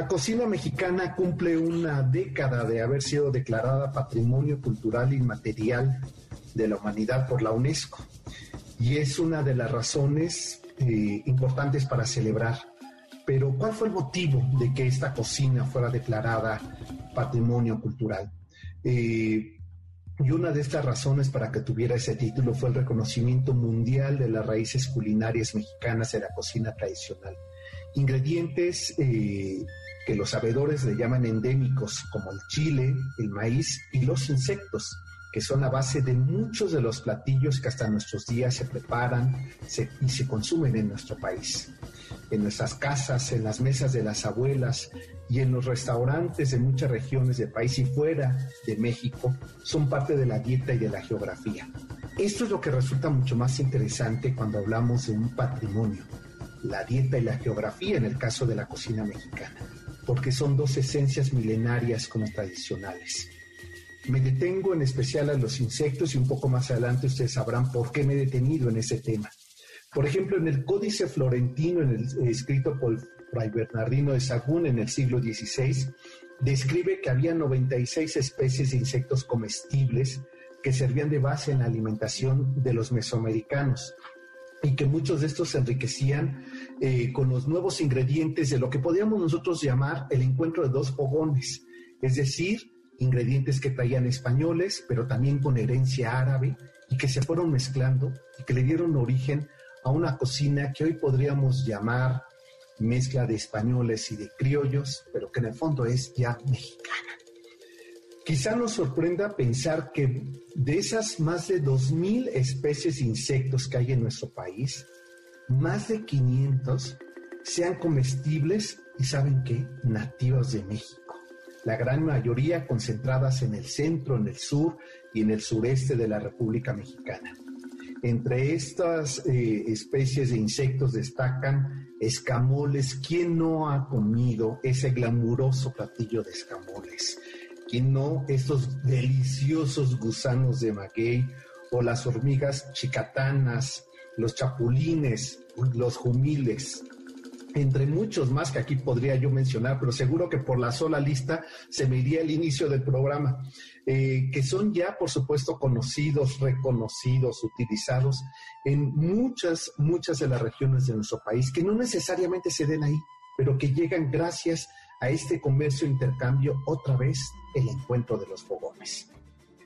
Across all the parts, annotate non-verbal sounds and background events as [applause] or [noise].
La cocina mexicana cumple una década de haber sido declarada Patrimonio Cultural Inmaterial de la Humanidad por la UNESCO y es una de las razones eh, importantes para celebrar. Pero ¿cuál fue el motivo de que esta cocina fuera declarada Patrimonio Cultural? Eh, y una de estas razones para que tuviera ese título fue el reconocimiento mundial de las raíces culinarias mexicanas de la cocina tradicional ingredientes eh, que los sabedores le llaman endémicos, como el chile, el maíz y los insectos, que son la base de muchos de los platillos que hasta nuestros días se preparan y se consumen en nuestro país. En nuestras casas, en las mesas de las abuelas y en los restaurantes de muchas regiones del país y fuera de México, son parte de la dieta y de la geografía. Esto es lo que resulta mucho más interesante cuando hablamos de un patrimonio la dieta y la geografía en el caso de la cocina mexicana, porque son dos esencias milenarias como tradicionales. Me detengo en especial a los insectos y un poco más adelante ustedes sabrán por qué me he detenido en ese tema. Por ejemplo, en el Códice Florentino, en el, escrito por Fray Bernardino de Sagún en el siglo XVI, describe que había 96 especies de insectos comestibles que servían de base en la alimentación de los mesoamericanos y que muchos de estos se enriquecían eh, con los nuevos ingredientes de lo que podríamos nosotros llamar el encuentro de dos fogones, es decir, ingredientes que traían españoles, pero también con herencia árabe y que se fueron mezclando y que le dieron origen a una cocina que hoy podríamos llamar mezcla de españoles y de criollos, pero que en el fondo es ya mexicana. Quizá nos sorprenda pensar que de esas más de 2.000 especies de insectos que hay en nuestro país, más de 500 sean comestibles y saben qué, nativos de México. La gran mayoría concentradas en el centro, en el sur y en el sureste de la República Mexicana. Entre estas eh, especies de insectos destacan escamoles. ¿Quién no ha comido ese glamuroso platillo de escamoles? ¿Quién no estos deliciosos gusanos de maguey o las hormigas chicatanas, los chapulines, los jumiles? entre muchos más que aquí podría yo mencionar, pero seguro que por la sola lista se me iría el inicio del programa, eh, que son ya, por supuesto, conocidos, reconocidos, utilizados en muchas, muchas de las regiones de nuestro país, que no necesariamente se den ahí, pero que llegan gracias a este comercio e intercambio otra vez el encuentro de los fogones.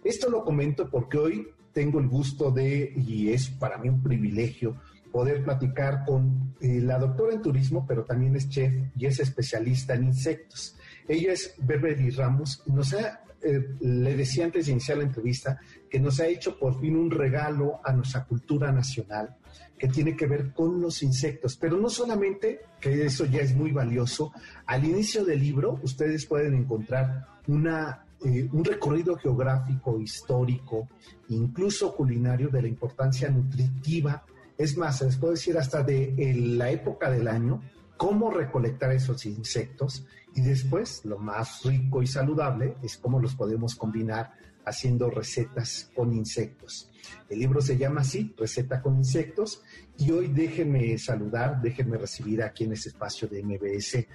Esto lo comento porque hoy tengo el gusto de, y es para mí un privilegio, poder platicar con eh, la doctora en turismo, pero también es chef y es especialista en insectos. Ella es Beverly Ramos, nos ha, eh, le decía antes de iniciar la entrevista, que nos ha hecho por fin un regalo a nuestra cultura nacional que tiene que ver con los insectos, pero no solamente, que eso ya es muy valioso, al inicio del libro ustedes pueden encontrar una, eh, un recorrido geográfico, histórico, incluso culinario de la importancia nutritiva, es más, les puedo decir hasta de la época del año, cómo recolectar esos insectos y después lo más rico y saludable es cómo los podemos combinar haciendo recetas con insectos. El libro se llama así, Receta con Insectos, y hoy déjenme saludar, déjenme recibir aquí en este espacio de MBS,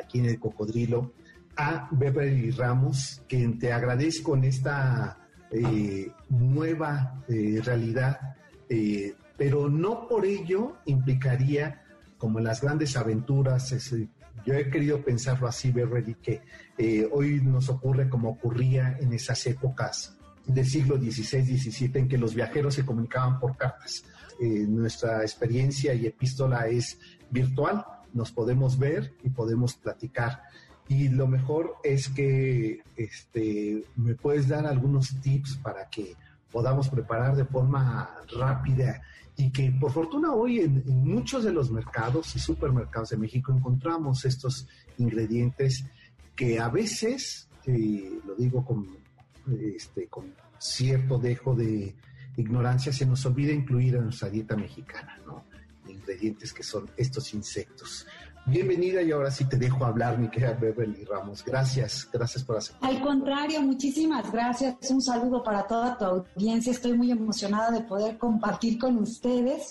aquí en el Cocodrilo, a Beverly Ramos, quien te agradezco en esta eh, nueva eh, realidad, eh, pero no por ello implicaría, como en las grandes aventuras, yo he querido pensarlo así, Beverly, que hoy nos ocurre como ocurría en esas épocas del siglo XVI-XVII en que los viajeros se comunicaban por cartas. Eh, nuestra experiencia y epístola es virtual, nos podemos ver y podemos platicar. Y lo mejor es que este, me puedes dar algunos tips para que podamos preparar de forma rápida y que por fortuna hoy en, en muchos de los mercados y supermercados de México encontramos estos ingredientes que a veces, eh, lo digo con, este, con cierto dejo de ignorancia, se nos olvida incluir en nuestra dieta mexicana, ¿no? Ingredientes que son estos insectos. Bienvenida y ahora sí te dejo hablar, mi querida Beverly Ramos. Gracias, gracias por aceptar. Al contrario, muchísimas gracias. Un saludo para toda tu audiencia. Estoy muy emocionada de poder compartir con ustedes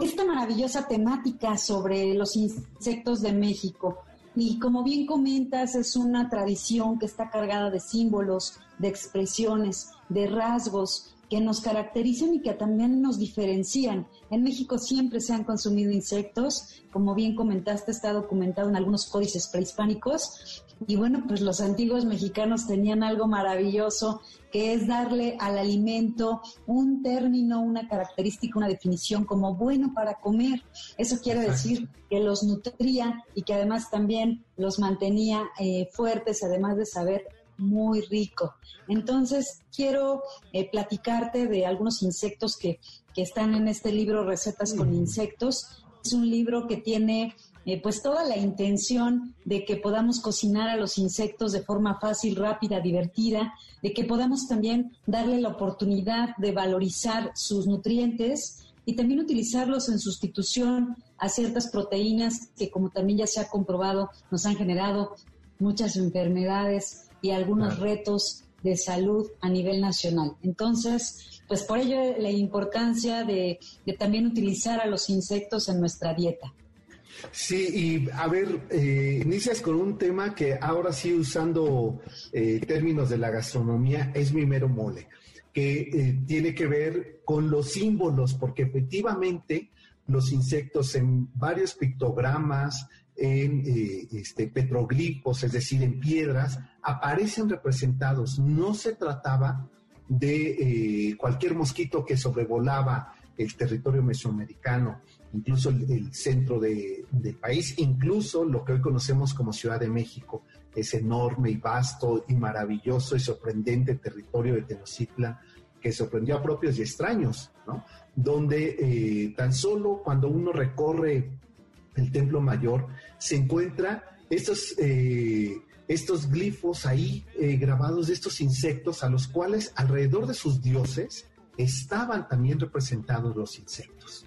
esta maravillosa temática sobre los insectos de México. Y como bien comentas, es una tradición que está cargada de símbolos, de expresiones, de rasgos que nos caracterizan y que también nos diferencian. En México siempre se han consumido insectos, como bien comentaste, está documentado en algunos códices prehispánicos. Y bueno, pues los antiguos mexicanos tenían algo maravilloso, que es darle al alimento un término, una característica, una definición como bueno para comer. Eso quiere decir que los nutría y que además también los mantenía eh, fuertes, además de saber muy rico. Entonces, quiero eh, platicarte de algunos insectos que, están en este libro, Recetas con Insectos. Es un libro que tiene eh, pues toda la intención de que podamos cocinar a los insectos de forma fácil, rápida, divertida, de que podamos también darle la oportunidad de valorizar sus nutrientes y también utilizarlos en sustitución a ciertas proteínas que, como también ya se ha comprobado, nos han generado muchas enfermedades y algunos retos de salud a nivel nacional. Entonces, pues por ello la importancia de, también utilizar a los insectos en nuestra dieta. Sí, y a ver, eh, inicias con un tema que ahora sí usando eh, términos de la gastronomía es mi mero mole, que eh, tiene que ver con los símbolos, porque efectivamente los insectos en varios pictogramas, en este, petroglifos, es decir, en piedras, aparecen representados. No se trataba de eh, cualquier mosquito que sobrevolaba el territorio mesoamericano, incluso el, centro del país, incluso lo que hoy conocemos como Ciudad de México, ese enorme y vasto y maravilloso y sorprendente territorio de Tenochtitlan que sorprendió a propios y extraños, ¿no? Donde eh, tan solo cuando uno recorre el Templo Mayor se encuentra estos eh, estos glifos ahí eh, grabados de estos insectos a los cuales alrededor de sus dioses estaban también representados los insectos.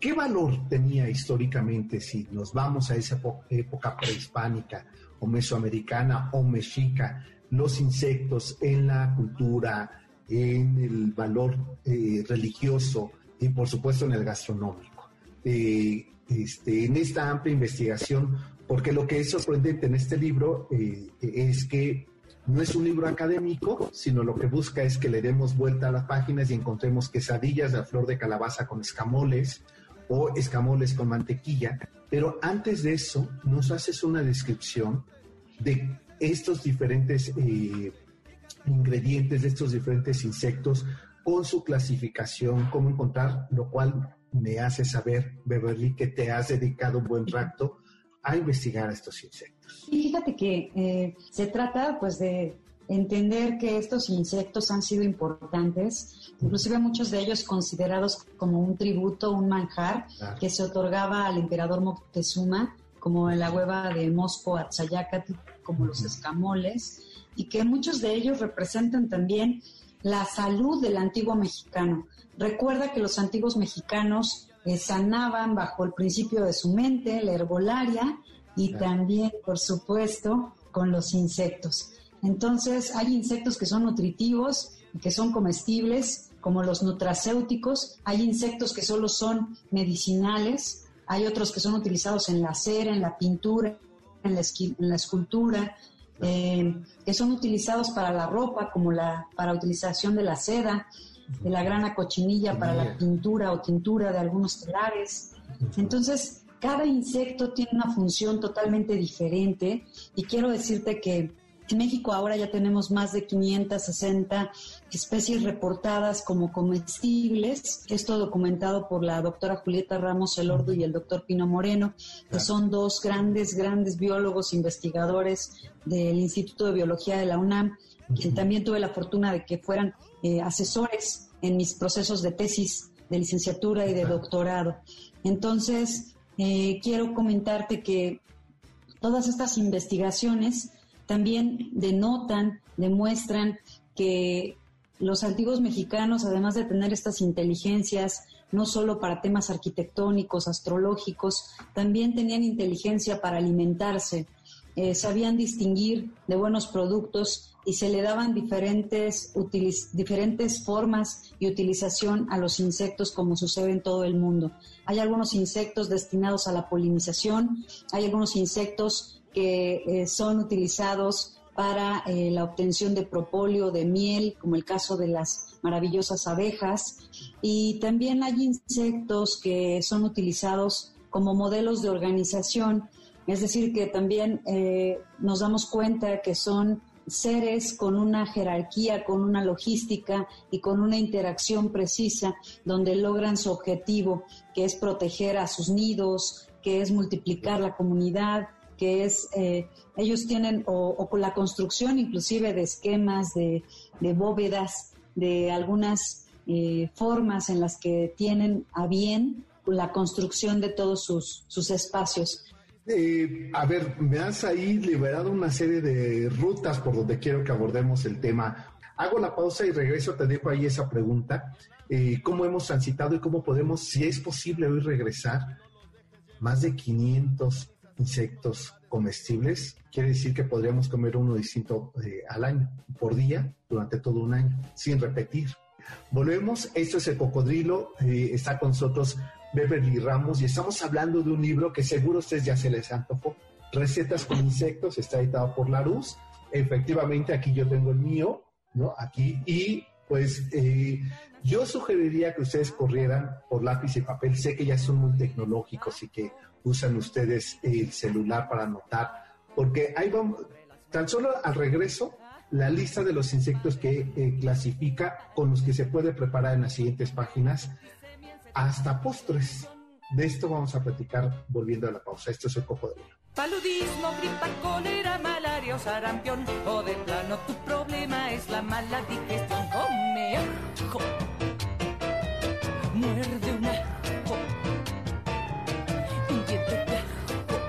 ¿Qué valor tenía históricamente si nos vamos a esa época prehispánica o mesoamericana o mexica los insectos en la cultura, en el valor eh, religioso y por supuesto en el gastronómico? Eh, este, en esta amplia investigación porque lo que es sorprendente en este libro eh, es que no es un libro académico, sino lo que busca es que le demos vuelta a las páginas y encontremos quesadillas de flor de calabaza con escamoles o escamoles con mantequilla. Pero antes de eso, nos haces una descripción de estos diferentes eh, ingredientes, de estos diferentes insectos, con su clasificación, cómo encontrar, lo cual me hace saber, Beverly, que te has dedicado un buen rato a investigar estos insectos. Y fíjate que eh, se trata pues de entender que estos insectos han sido importantes, inclusive muchos de ellos considerados como un tributo, un manjar que se otorgaba al emperador Moctezuma, como la hueva de Mosco Atzayacatl, como los escamoles, y que muchos de ellos representan también la salud del antiguo mexicano. Recuerda que los antiguos mexicanos sanaban bajo el principio de su mente, la herbolaria, y también, por supuesto, con los insectos. Entonces, hay insectos que son nutritivos y que son comestibles, como los nutracéuticos. Hay insectos que solo son medicinales. Hay otros que son utilizados en la cera, en la pintura, en la, escultura, eh, que son utilizados para la ropa, como la para utilización de la seda de la grana cochinilla para la pintura o tintura de algunos telares. Entonces, cada insecto tiene una función totalmente diferente y quiero decirte que en México ahora ya tenemos más de 560 especies reportadas como comestibles. Esto documentado por la doctora Julieta Ramos Elordo y el doctor Pino Moreno, que son dos grandes, grandes biólogos investigadores del Instituto de Biología de la UNAM, que también tuve la fortuna de que fueran eh, asesores en mis procesos de tesis, de licenciatura y de doctorado. Entonces, eh, quiero comentarte que todas estas investigaciones también denotan, demuestran que los antiguos mexicanos, además de tener estas inteligencias, no solo para temas arquitectónicos, astrológicos, también tenían inteligencia para alimentarse, eh, sabían distinguir de buenos productos y se le daban diferentes, diferentes formas y utilización a los insectos como sucede en todo el mundo. Hay algunos insectos destinados a la polinización, hay algunos insectos que eh, son utilizados para eh, la obtención de propóleo, de miel, como el caso de las maravillosas abejas. Y también hay insectos que son utilizados como modelos de organización, es decir, que también eh, nos damos cuenta que son seres con una jerarquía, con una logística y con una interacción precisa donde logran su objetivo, que es proteger a sus nidos, que es multiplicar la comunidad, que es, eh, ellos tienen, o, con la construcción inclusive de esquemas, de, bóvedas, de algunas eh, formas en las que tienen a bien la construcción de todos sus, sus espacios. Eh, a ver, me has ahí liberado una serie de rutas por donde quiero que abordemos el tema. Hago la pausa y regreso, te dejo ahí esa pregunta. ¿Cómo hemos transitado y cómo podemos, si es posible hoy regresar? Más de 500 insectos comestibles, quiere decir que podríamos comer uno distinto eh, al año, por día, durante todo un año, sin repetir. Volvemos, esto es el cocodrilo, eh, está con nosotros Beverly Ramos y estamos hablando de un libro que seguro ustedes ya se les antojó, Recetas con insectos, está editado por Larus. Efectivamente, aquí yo tengo el mío, ¿no? Aquí, y pues eh, yo sugeriría que ustedes corrieran por lápiz y papel. Sé que ya son muy tecnológicos y que usan ustedes el celular para anotar, porque ahí vamos, tan solo al regreso, la lista de los insectos que eh, clasifica con los que se puede preparar en las siguientes páginas, hasta postres. De esto vamos a platicar volviendo a la pausa. Esto es el cocodrilo. Paludismo, gripa, cólera, malaria o sarampión. O de plano tu problema es la mala digestión. Come ajo. Muerde un ajo. Un diente de ajo.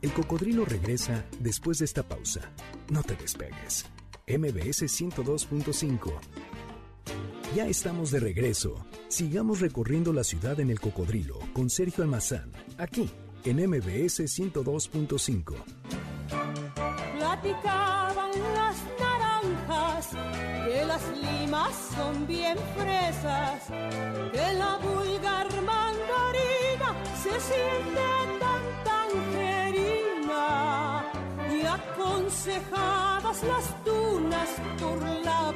El cocodrilo regresa después de esta pausa. No te despegues. MBS 102.5 ya estamos de regreso. Sigamos recorriendo la ciudad en el cocodrilo con Sergio Almazán, aquí en MBS 102.5. Platicaban las naranjas que las limas son bien fresas, que la vulgar mandarina se siente las dunas por la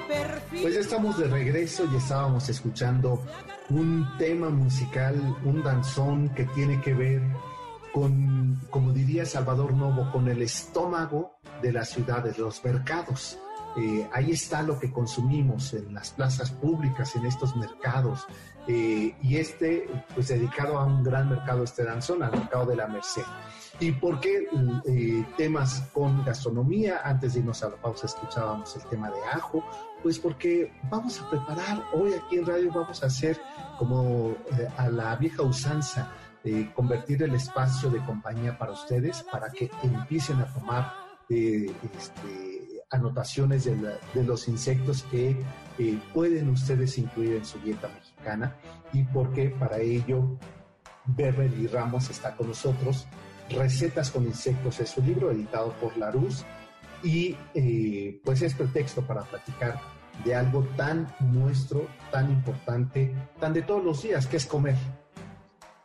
Pues ya estamos de regreso y estábamos escuchando un tema musical, un danzón que tiene que ver con, como diría Salvador Novo, con el estómago de las ciudades, los mercados. Eh, ahí está lo que consumimos en las plazas públicas, en estos mercados. Eh, y este, pues dedicado a un gran mercado, este danzón, al mercado de la Merced. ¿Y por qué eh, temas con gastronomía? Antes de irnos a la pausa escuchábamos el tema de ajo, pues porque vamos a preparar, hoy aquí en radio vamos a hacer como a la vieja usanza, convertir el espacio de compañía para ustedes, para que empiecen a tomar este, anotaciones de, de, los insectos que pueden ustedes incluir en su dieta mexicana y porque para ello Beverly Ramos está con nosotros Recetas con insectos es su libro editado por Larus y eh, pues es pretexto para platicar de algo tan nuestro, tan importante, tan de todos los días, que es comer.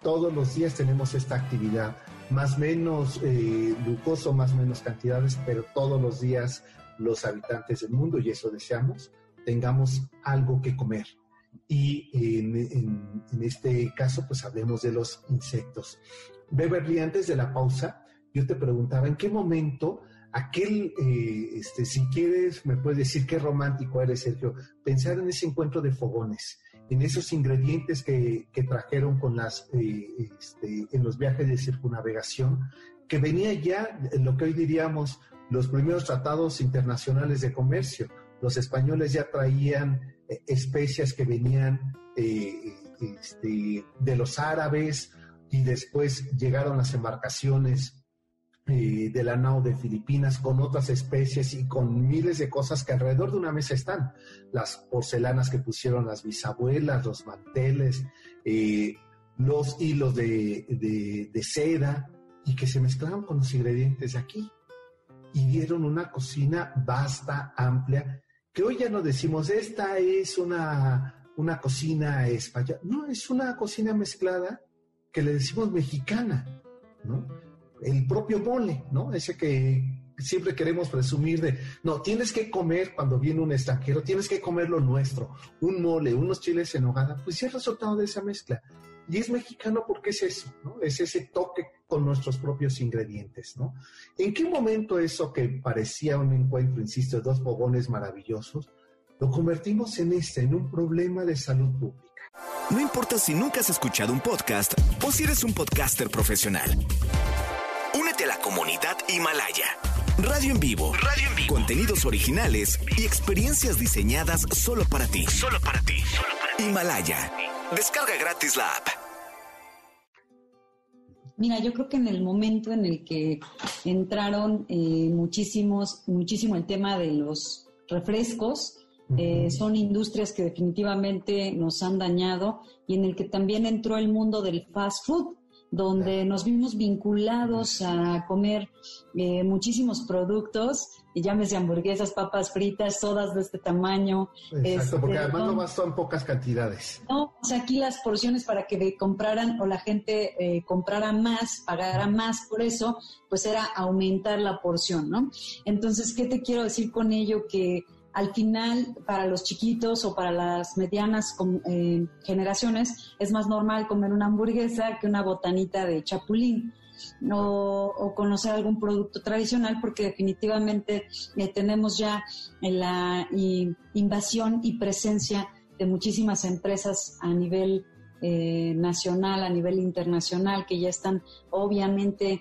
Todos los días tenemos esta actividad, más menos eh, glucoso, más menos cantidades, pero todos los días los habitantes del mundo, y eso deseamos, tengamos algo que comer. Y en, este caso, pues hablemos de los insectos. Beverly, antes de la pausa, yo te preguntaba en qué momento aquel, eh, este, si quieres, me puedes decir qué romántico eres, Sergio, pensar en ese encuentro de fogones, en esos ingredientes que, trajeron con las, eh, este, en los viajes de circunnavegación, que venía ya lo que hoy diríamos los primeros tratados internacionales de comercio. Los españoles ya traían eh, especias que venían este, de los árabes, y después llegaron las embarcaciones eh, de la nao de Filipinas con otras especies y con miles de cosas que alrededor de una mesa están. Las porcelanas que pusieron las bisabuelas, los manteles, eh, los hilos de, de, seda y que se mezclaron con los ingredientes de aquí y dieron una cocina vasta, amplia, que hoy ya no decimos, esta es una, una cocina española. No, es una cocina mezclada que le decimos mexicana, ¿no? El propio mole, ¿no? Ese que siempre queremos presumir de, no, tienes que comer cuando viene un extranjero, tienes que comer lo nuestro, un mole, unos chiles en hogada, pues sí es resultado de esa mezcla. Y es mexicano porque es eso, ¿no? Es ese toque con nuestros propios ingredientes, ¿no? ¿En qué momento eso que parecía un encuentro, insisto, de dos fogones maravillosos, lo convertimos en este, en un problema de salud pública? No importa si nunca has escuchado un podcast o si eres un podcaster profesional. Únete a la comunidad Himalaya. Radio en vivo. Radio en vivo. Contenidos originales y experiencias diseñadas solo para ti. Solo para ti. Himalaya. Descarga gratis la app. Mira, yo creo que en el momento en el que entraron eh, muchísimos, muchísimo el tema de los refrescos, eh, son industrias que definitivamente nos han dañado y en el que también entró el mundo del fast food, donde nos vimos vinculados a comer eh, muchísimos productos, y llámese hamburguesas, papas fritas, todas de este tamaño. Exacto, porque este, además no bastan pocas cantidades. No, o sea, aquí las porciones para que compraran o la gente eh, comprara más, pagara más por eso, pues era aumentar la porción, ¿no? Entonces, ¿qué te quiero decir con ello? Que al final para los chiquitos o para las medianas eh, generaciones es más normal comer una hamburguesa que una botanita de chapulín. O, conocer algún producto tradicional porque definitivamente eh, tenemos ya la invasión y presencia de muchísimas empresas a nivel eh, nacional, a nivel internacional, que ya están obviamente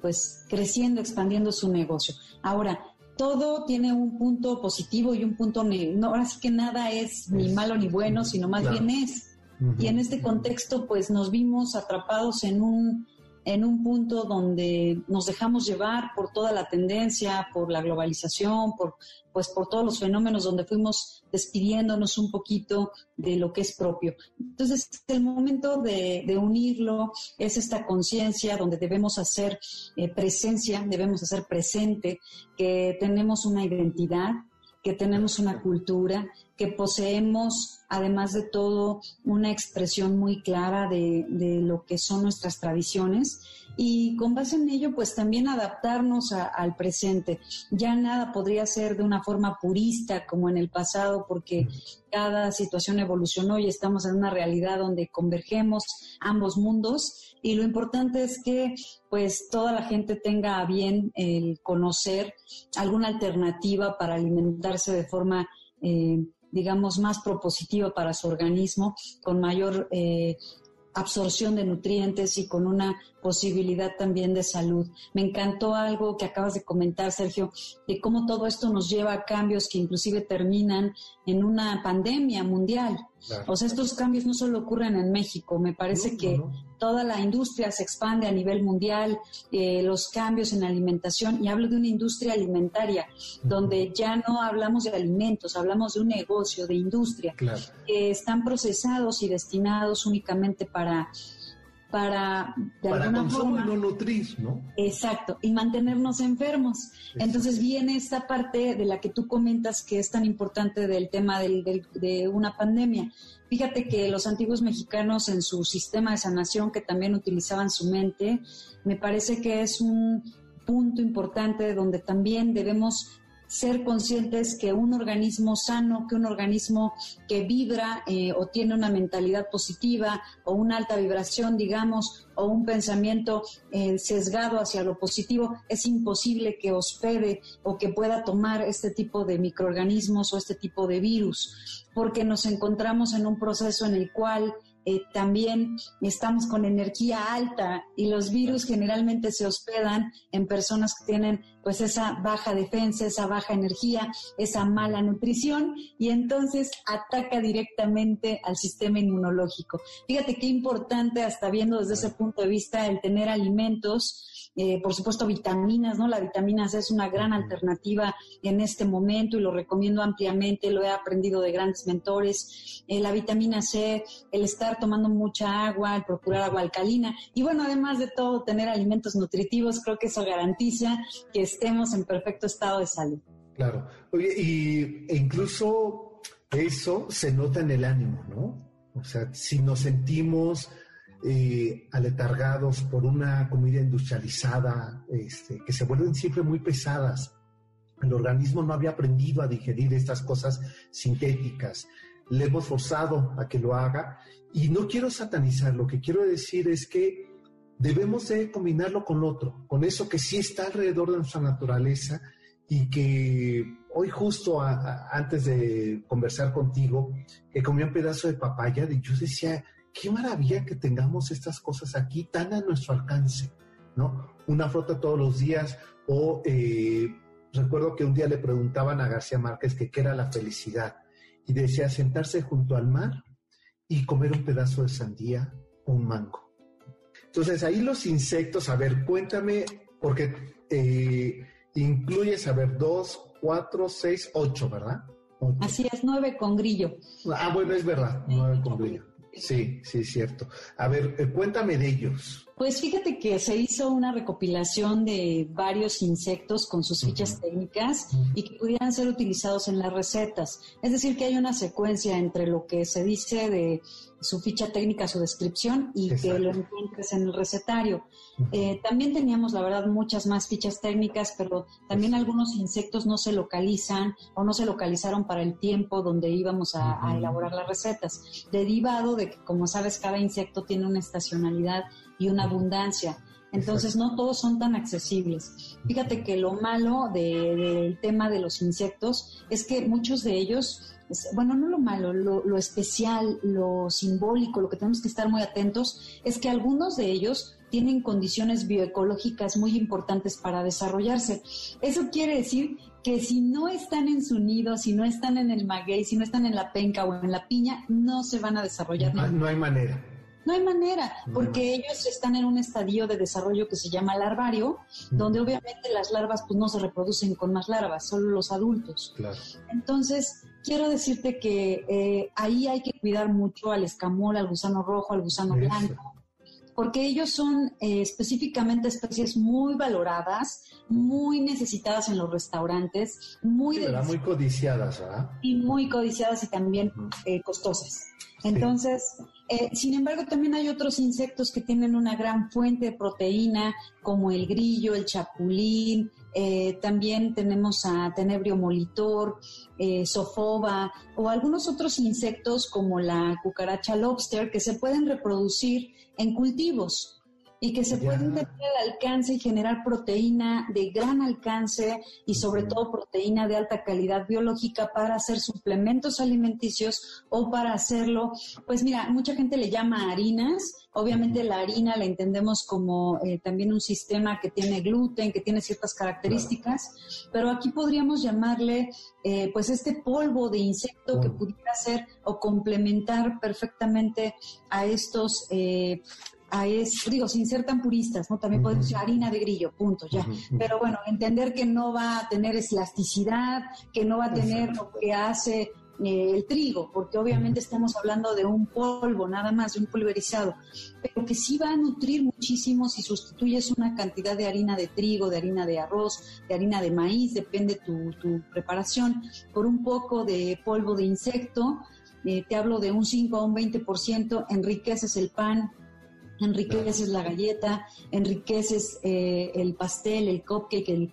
pues creciendo, expandiendo su negocio. Ahora, todo tiene un punto positivo y un punto negativo. ahora sí que nada es ni malo ni bueno, sino más bien es. Y en este contexto, pues nos vimos atrapados en un en un punto donde nos dejamos llevar por toda la tendencia, por la globalización, por, pues por todos los fenómenos donde fuimos despidiéndonos un poquito de lo que es propio. Entonces, el momento de, unirlo es esta conciencia donde debemos hacer eh, presencia, debemos hacer presente que tenemos una identidad, que tenemos una cultura, que poseemos, además de todo, una expresión muy clara de, lo que son nuestras tradiciones y con base en ello, pues también adaptarnos al presente. Ya nada podría ser de una forma purista como en el pasado, porque cada situación evolucionó y estamos en una realidad donde convergemos ambos mundos y lo importante es que pues toda la gente tenga a bien el conocer alguna alternativa para alimentarse de forma eh, digamos, más propositiva para su organismo, con mayor eh, absorción de nutrientes y con una posibilidad también de salud. Me encantó algo que acabas de comentar, Sergio, de cómo todo esto nos lleva a cambios que inclusive terminan en una pandemia mundial. O sea, estos cambios no solo ocurren en México, me parece que toda la industria se expande a nivel mundial, eh, los cambios en alimentación, y hablo de una industria alimentaria, donde ya no hablamos de alimentos, hablamos de un negocio, de industria, que están procesados y destinados únicamente para para de para consumo y no nutrir, ¿no? Exacto, y mantenernos enfermos. Entonces viene esta parte de la que tú comentas que es tan importante del tema del, de una pandemia. Fíjate que los antiguos mexicanos en su sistema de sanación que también utilizaban su mente, me parece que es un punto importante donde también debemos ser conscientes que un organismo sano, que un organismo que vibra eh, o tiene una mentalidad positiva o una alta vibración, digamos, o un pensamiento eh, sesgado hacia lo positivo, es imposible que hospede o que pueda tomar este tipo de microorganismos o este tipo de virus, porque nos encontramos en un proceso en el cual eh, también estamos con energía alta y los virus generalmente se hospedan en personas que tienen pues esa baja defensa, esa baja energía, esa mala nutrición y entonces ataca directamente al sistema inmunológico. Fíjate qué importante, hasta viendo desde ese punto de vista, el tener alimentos eh, por supuesto vitaminas, ¿no? La vitamina C es una gran alternativa en este momento y lo recomiendo ampliamente, lo he aprendido de grandes mentores. Eh, la vitamina C, el estar tomando mucha agua, procurar agua alcalina y bueno, además de todo, tener alimentos nutritivos, creo que eso garantiza que estemos en perfecto estado de salud. Claro. Oye, y e incluso eso se nota en el ánimo, ¿no? O sea, si nos sentimos eh, aletargados por una comida industrializada, este, que se vuelven siempre muy pesadas. El organismo no había aprendido a digerir estas cosas sintéticas. Le hemos forzado a que lo haga y no quiero satanizar, lo que quiero decir es que debemos de combinarlo con otro, con eso que sí está alrededor de nuestra naturaleza y que hoy justo antes de conversar contigo, que comí un pedazo de papaya, y yo decía, qué maravilla que tengamos estas cosas aquí tan a nuestro alcance, ¿no? Una fruta todos los días o eh, recuerdo que un día le preguntaban a García Márquez que qué era la felicidad y decía sentarse junto al mar y comer un pedazo de sandía un mango. Entonces ahí los insectos, a ver, cuéntame, porque eh, incluye, a ver, dos, cuatro, seis, ocho, ¿verdad? Así es, nueve con grillo. Ah, bueno, es verdad, nueve con grillo. Sí, sí, es cierto. A ver, eh, cuéntame de ellos. Pues fíjate que se hizo una recopilación de varios insectos con sus fichas técnicas y que pudieran ser utilizados en las recetas. Es decir, que hay una secuencia entre lo que se dice de su ficha técnica, su descripción y que lo encuentres en el recetario. Eh, también teníamos, la verdad, muchas más fichas técnicas, pero también algunos insectos no se localizan o no se localizaron para el tiempo donde íbamos a, a elaborar las recetas, derivado de que, como sabes, cada insecto tiene una estacionalidad y una abundancia. Entonces no todos son tan accesibles. Fíjate que lo malo del tema de los insectos es que muchos de ellos, bueno, no lo malo, lo, especial, lo simbólico, lo que tenemos que estar muy atentos, es que algunos de ellos tienen condiciones bioecológicas muy importantes para desarrollarse. Eso quiere decir que si no están en su nido, si no están en el maguey, si no están en la penca o en la piña, no se van a desarrollar. no hay manera. No hay manera, porque ellos están en un estadio de desarrollo que se llama larvario, donde obviamente las larvas pues no se reproducen con más larvas, solo los adultos. Entonces, quiero decirte que eh, ahí hay que cuidar mucho al escamol, al gusano rojo, al gusano blanco, porque ellos son eh, específicamente especies muy valoradas, muy necesitadas en los restaurantes, muy, muy codiciadas, ¿verdad? Y muy codiciadas y también eh, costosas. Entonces, eh, sin embargo, también hay otros insectos que tienen una gran fuente de proteína, como el grillo, el chapulín, eh, también tenemos a tenebrio molitor, eh, sofoba o algunos otros insectos como la cucaracha lobster que se pueden reproducir en cultivos y que se pueden tener al alcance y generar proteína de gran alcance y sobre todo proteína de alta calidad biológica para hacer suplementos alimenticios o para hacerlo, pues mira, mucha gente le llama harinas, obviamente la harina la entendemos como eh, también un sistema que tiene gluten, que tiene ciertas características, pero aquí podríamos llamarle eh, pues este polvo de insecto que pudiera ser o complementar perfectamente a estos eh, a es, digo, sin ser tan puristas, ¿no? También podemos decir harina de grillo, punto, ya. Pero bueno, entender que no va a tener elasticidad, que no va a tener lo que hace eh, el trigo, porque obviamente estamos hablando de un polvo, nada más, de un pulverizado, pero que sí va a nutrir muchísimo si sustituyes una cantidad de harina de trigo, de harina de arroz, de harina de maíz, depende tu, tu preparación, por un poco de polvo de insecto, eh, te hablo de un 5 a un 20%, enriqueces el pan, enriqueces la galleta, enriqueces eh, el pastel, el cupcake, el,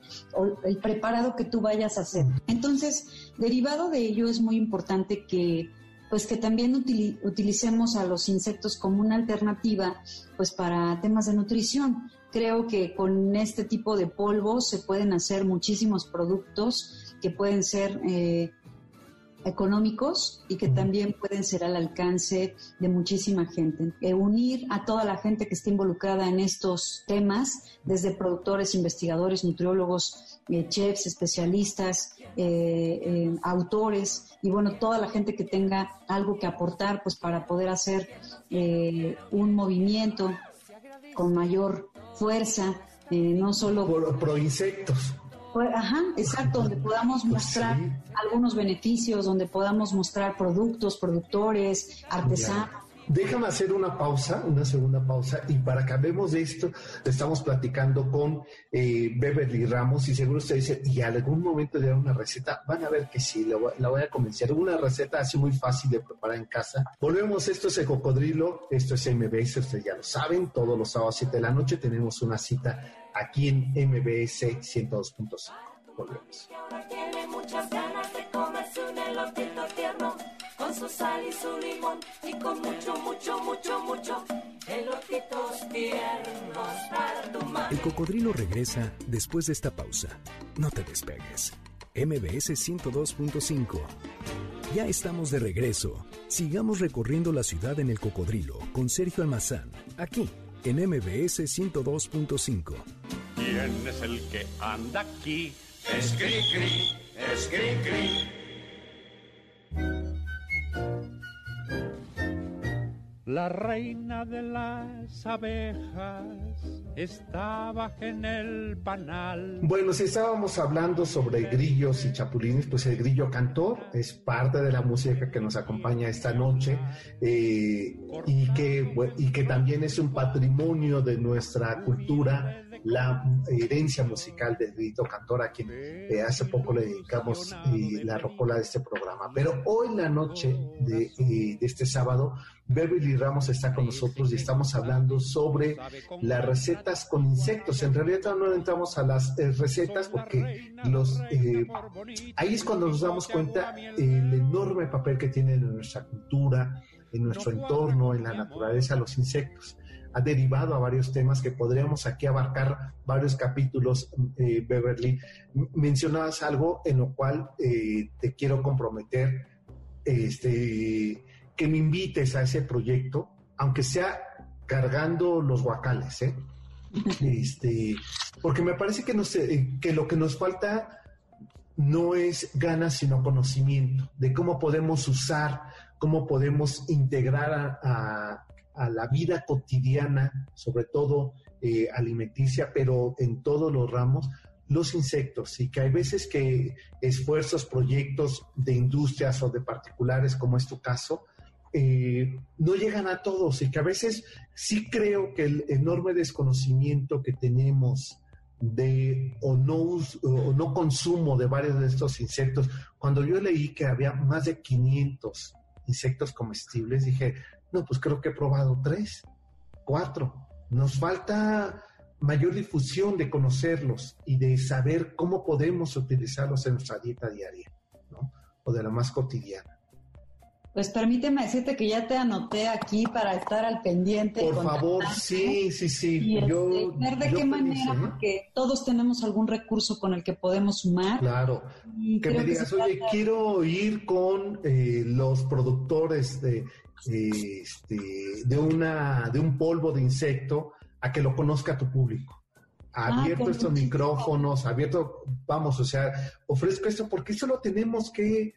el, preparado que tú vayas a hacer. Entonces, derivado de ello es muy importante que pues que también utilicemos a los insectos como una alternativa pues para temas de nutrición. Creo que con este tipo de polvo se pueden hacer muchísimos productos que pueden ser eh, económicos y que también pueden ser al alcance de muchísima gente. Eh, unir a toda la gente que está involucrada en estos temas, desde productores, investigadores, nutriólogos, eh, chefs, especialistas, eh, autores y bueno, toda la gente que tenga algo que aportar pues para poder hacer un movimiento con mayor fuerza, no solo... Pro, pro insectos. Ajá, exacto, donde podamos mostrar algunos beneficios, donde podamos mostrar productos, productores, artesanos. Déjame hacer una pausa, una segunda pausa, y para que hablemos de esto, estamos platicando con eh, Beverly Ramos, y seguro usted dice, y algún momento de una receta, van a ver que sí, la voy, a convencer. Una receta así muy fácil de preparar en casa. Volvemos, esto es el cocodrilo, esto es MBS, ustedes ya lo saben, todos los sábados a 7 de la noche tenemos una cita aquí en MBS 102.5. Volvemos. Su sal y su limón y con mucho, mucho, mucho, mucho elotitos tiernos para tu mano. El cocodrilo regresa después de esta pausa. No te despegues. MBS 102.5. Ya estamos de regreso. Sigamos recorriendo la ciudad en el cocodrilo con Sergio Almazán, aquí en MBS 102.5. ¿Quién es el que anda aquí? Es cri cri, es cri La reina de las abejas estaba en el panal. Bueno, si estábamos hablando sobre grillos y chapulines, pues el grillo cantor es parte de la música que nos acompaña esta noche eh, y, que, y que también es un patrimonio de nuestra cultura la herencia musical de Grito Cantor, a quien eh, hace poco le dedicamos eh, la rocola de este programa. Pero hoy, la noche de, eh, de, este sábado, Beverly Ramos está con nosotros y estamos hablando sobre las recetas con insectos. En realidad no entramos a las recetas porque los ahí es cuando nos damos cuenta el enorme papel que tienen en nuestra cultura, en nuestro entorno, en la naturaleza, los insectos ha derivado a varios temas que podríamos aquí abarcar varios capítulos, eh, Beverly. Mencionabas algo en lo cual eh, te quiero comprometer, este, que me invites a ese proyecto, aunque sea cargando los guacales, ¿eh? [laughs] Este, porque me parece que, que lo que nos falta no es ganas, sino conocimiento de cómo podemos usar, cómo podemos integrar a, a la vida cotidiana, sobre todo eh, alimenticia, pero en todos los ramos, los insectos y que hay veces que esfuerzos, proyectos de industrias o de particulares, como es tu caso, eh, no llegan a todos y que a veces sí creo que el enorme desconocimiento que tenemos de o no, o no consumo de varios de estos insectos, cuando yo leí que había más de 500 insectos comestibles, dije, no, pues creo que he probado tres, cuatro. Nos falta mayor difusión de conocerlos y de saber cómo podemos utilizarlos en nuestra dieta diaria, ¿no? O de la más cotidiana. Pues permíteme decirte que ya te anoté aquí para estar al pendiente. Por favor, sí, sí, sí. Y yo, este, ver de qué manera, ¿eh? porque todos tenemos algún recurso con el que podemos sumar. Claro. que me digas, oye, quiero ir con eh, los productores de este, de, una, de un polvo de insecto a que lo conozca tu público. Ah, abierto estos micrófonos, abierto, vamos, o sea, ofrezco esto porque eso lo tenemos que,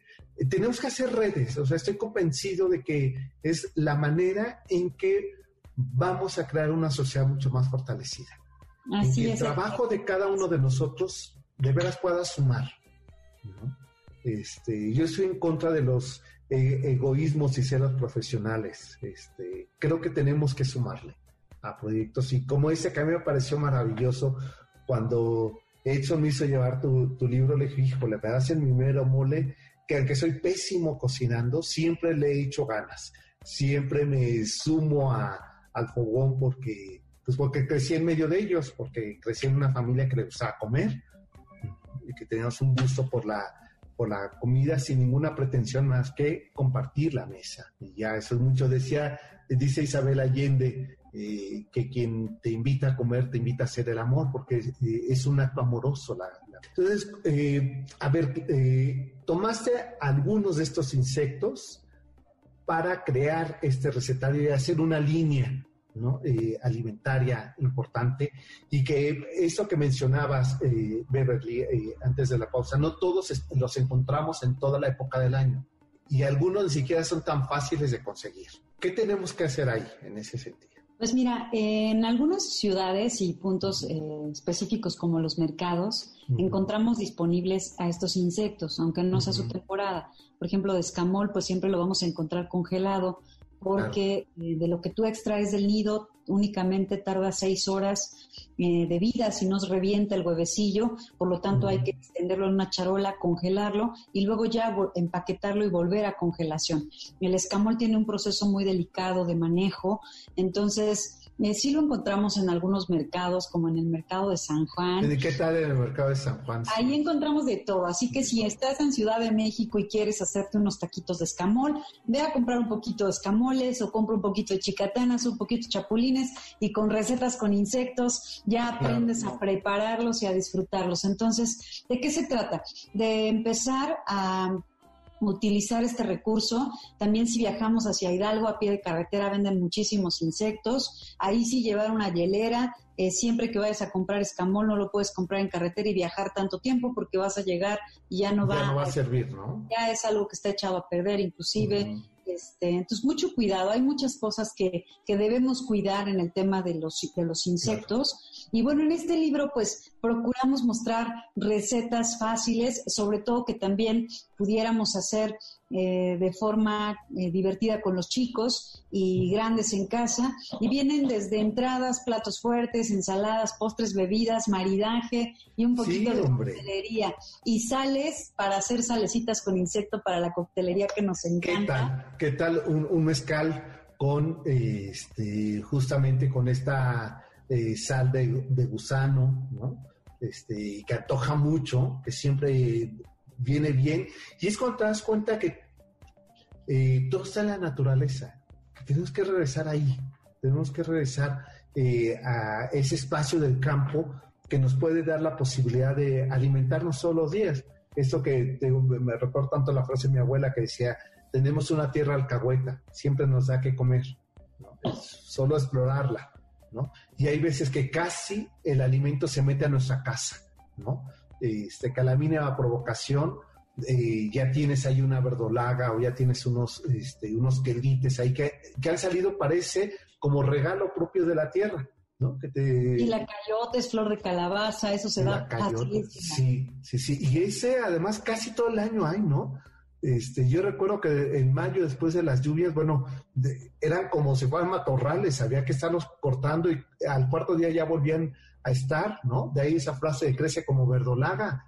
tenemos que hacer redes, o sea, estoy convencido de que es la manera en que vamos a crear una sociedad mucho más fortalecida. Así el trabajo de cada uno de nosotros de veras pueda sumar. Este, yo estoy en contra de los eh, egoísmos y celos profesionales. Este, creo que tenemos que sumarle a proyectos. Y como dice, que a mí me pareció maravilloso cuando Edson me hizo llevar tu, libro, le dije, híjole, me hacen mi mero mole, que aunque soy pésimo cocinando, siempre le he hecho ganas. Siempre me sumo a, al fogón porque, pues porque crecí en medio de ellos, porque crecí en una familia que le gustaba comer y que teníamos un gusto por la la comida sin ninguna pretensión más que compartir la mesa. Y ya eso es mucho. Decía, dice Isabel Allende, eh, que quien te invita a comer te invita a hacer el amor, porque eh, es un acto amoroso. La, Entonces, eh, a ver, tomaste algunos de estos insectos para crear este recetario y hacer una línea ¿no? alimentaria importante y que eso que mencionabas, Beverly, antes de la pausa, no todos los encontramos en toda la época del año y algunos ni siquiera son tan fáciles de conseguir. ¿Qué tenemos que hacer ahí en ese sentido? Pues mira, en algunas ciudades y puntos eh, específicos como los mercados, encontramos disponibles a estos insectos, aunque no sea su temporada. Por ejemplo, de escamol, pues siempre lo vamos a encontrar congelado, porque eh, de lo que tú extraes del nido únicamente tarda seis horas eh, de vida si nos revienta el huevecillo, por lo tanto hay que extenderlo en una charola, congelarlo y luego ya empaquetarlo y volver a congelación. El escamol tiene un proceso muy delicado de manejo, entonces eh, sí lo encontramos en algunos mercados, como en el mercado de San Juan. ¿De qué tal en el mercado de San Juan? Ahí encontramos de todo. Así que si estás en Ciudad de México y quieres hacerte unos taquitos de escamol, ve a comprar un poquito de escamoles o compra un poquito de chicatanas, un poquito de chapulines y con recetas con insectos ya aprendes a prepararlos y a disfrutarlos. Entonces, ¿de qué se trata? De empezar a utilizar este recurso. También si viajamos hacia Hidalgo a pie de carretera venden muchísimos insectos. Ahí sí llevar una hielera. Eh, siempre que vayas a comprar escamol no lo puedes comprar en carretera y viajar tanto tiempo porque vas a llegar y ya no va, va a servir, ¿no? Ya es algo que está echado a perder inclusive. Este, entonces, mucho cuidado. Hay muchas cosas que, que debemos cuidar en el tema de los, de los insectos. Y bueno, en este libro, pues, procuramos mostrar recetas fáciles, sobre todo que también pudiéramos hacer eh, de forma eh, divertida con los chicos y grandes en casa. Y vienen desde entradas, platos fuertes, ensaladas, postres, bebidas, maridaje y un poquito de coctelería. Y sales para hacer salecitas con insecto para la coctelería que nos encanta. ¿Qué tal, un, mezcal con este justamente con esta eh, sal de, gusano, ¿no? Este, que antoja mucho, que siempre viene bien. Y es cuando te das cuenta que eh, todo está en la naturaleza, que tenemos que regresar ahí, tenemos que regresar eh, a ese espacio del campo que nos puede dar la posibilidad de alimentarnos todos los días. Esto que me recuerdo tanto la frase de mi abuela que decía, tenemos una tierra alcahueta, siempre nos da que comer, solo explorarla, ¿no? Y hay veces que casi el alimento se mete a nuestra casa, ¿no? Este, que a provocación eh, ya tienes ahí una verdolaga o ya tienes unos, este, unos quelites ahí que, que han salido, parece, como regalo propio de la tierra. ¿no? Que te... Y la cayota es flor de calabaza, eso se da Sí, sí, sí. Y ese además casi todo el año hay, ¿no? Este, yo recuerdo que en mayo, después de las lluvias, bueno, eran como si fueran matorrales, había que estarlos cortando y al cuarto día ya volvían a estar, ¿no? De ahí esa frase de crece como verdolaga.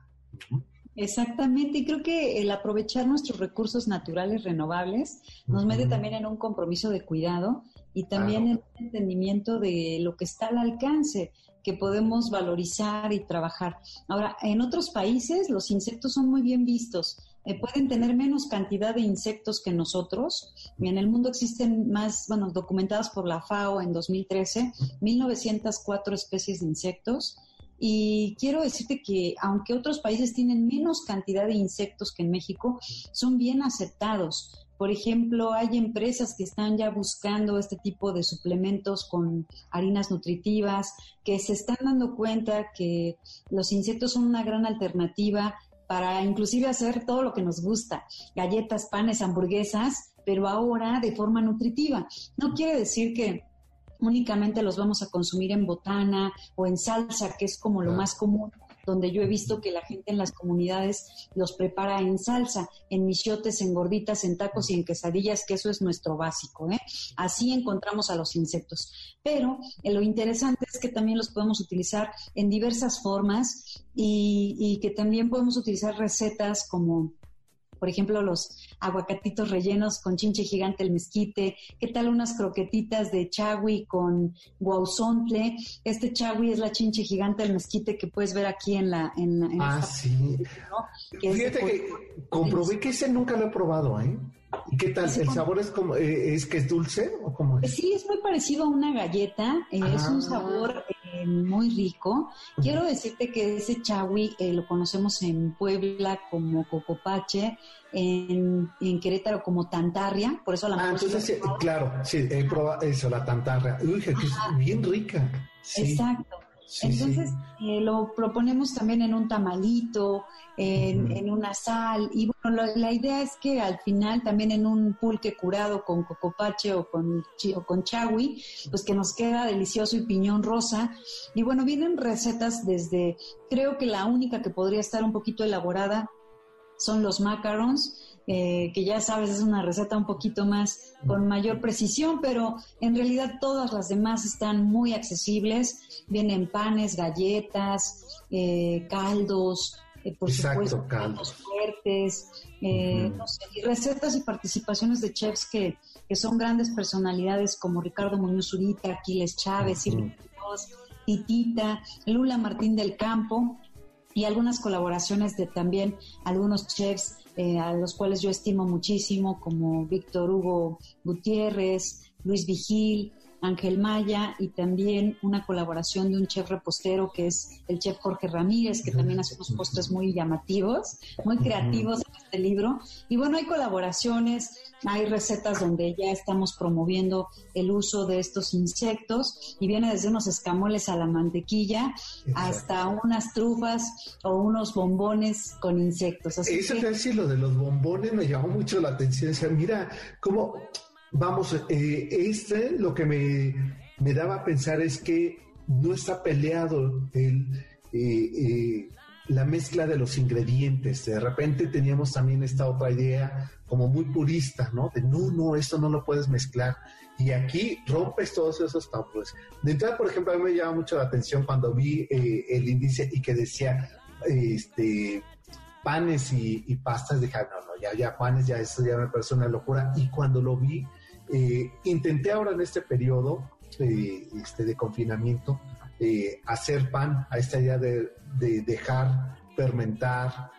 Exactamente, y creo que el aprovechar nuestros recursos naturales renovables nos mete también en un compromiso de cuidado y también en un entendimiento de lo que está al alcance que podemos valorizar y trabajar. Ahora, en otros países los insectos son muy bien vistos. Eh, pueden tener menos cantidad de insectos que nosotros. En el mundo existen más, bueno, documentadas por la FAO en 2013, 1904 especies de insectos y quiero decirte que aunque otros países tienen menos cantidad de insectos que en México, son bien aceptados. Por ejemplo, hay empresas que están ya buscando este tipo de suplementos con harinas nutritivas, que se están dando cuenta que los insectos son una gran alternativa para inclusive hacer todo lo que nos gusta, galletas, panes, hamburguesas, pero ahora de forma nutritiva. No quiere decir que únicamente los vamos a consumir en botana o en salsa, que es como lo más común, donde yo he visto que la gente en las comunidades los prepara en salsa, en michotes, en gorditas, en tacos y en quesadillas, que eso es nuestro básico. ¿eh? Así encontramos a los insectos. Pero eh, lo interesante es que también los podemos utilizar en diversas formas y, y que también podemos utilizar recetas como por ejemplo, los aguacatitos rellenos con chinche gigante el mezquite, qué tal unas croquetitas de chagui con guauzontle. Este chagui es la chinche gigante del mezquite que puedes ver aquí en la... En, ah, sí. Fíjate que comprobé que ese nunca lo he probado, ¿eh? ¿Y qué tal? ¿El sabor es como, eh, es que es dulce o cómo es? Sí, es muy parecido a una galleta, eh, es un ah. sabor eh, muy rico. Quiero decirte que ese chawi lo conocemos en Puebla como cocopache, en, en Querétaro como tantarria, por eso la Ah, entonces, claro, sí, he probado eso, la tantarria. Uy, que es bien rica. Exacto. Entonces eh, lo proponemos también en un tamalito, en, una sal. Y bueno, la idea es que al final también en un pulque curado con cocopache o con, o con chawi, pues que nos queda delicioso y piñón rosa. Y bueno, vienen recetas desde, creo que la única que podría estar un poquito elaborada son los macarons eh, que ya sabes es una receta un poquito más con mayor precisión, pero en realidad todas las demás están muy accesibles. Vienen panes, galletas, eh, caldos, eh, por supuesto, caldos. fuertes, y recetas y participaciones de chefs que, que, son grandes personalidades como Ricardo Muñoz Urita, Aquiles Chávez, uh Titita, Lula Martín del Campo y algunas colaboraciones de también algunos chefs eh, a los cuales yo estimo muchísimo, como Víctor Hugo Gutiérrez, Luis Vigil, Ángel Maya y también una colaboración de un chef repostero que es el chef Jorge Ramírez, que también hace unos postres muy llamativos, muy creativos en este libro. Y bueno, hay colaboraciones, hay recetas donde ya estamos promoviendo el uso de estos insectos y viene desde unos escamoles a la mantequilla hasta unas trufas o unos bombones con insectos. Eso que... decir, lo de los bombones me llamó mucho la atención. O sea, mira cómo Vamos, eh, este lo que me, daba a pensar es que no está peleado el, eh, eh, la mezcla de los ingredientes. De repente teníamos también esta otra idea como muy purista, ¿no? De no, no, esto no lo puedes mezclar. Y aquí rompes todos esos tabúes. De entrada, por ejemplo, a mí me llama mucho la atención cuando vi el índice y que decía, este, panes y, pastas, dije, no, no, ya, ya, panes, ya, eso ya me parece una locura. Y cuando lo vi, eh, intenté ahora en este periodo eh, este, de confinamiento eh, hacer pan, a esta idea de, dejar fermentar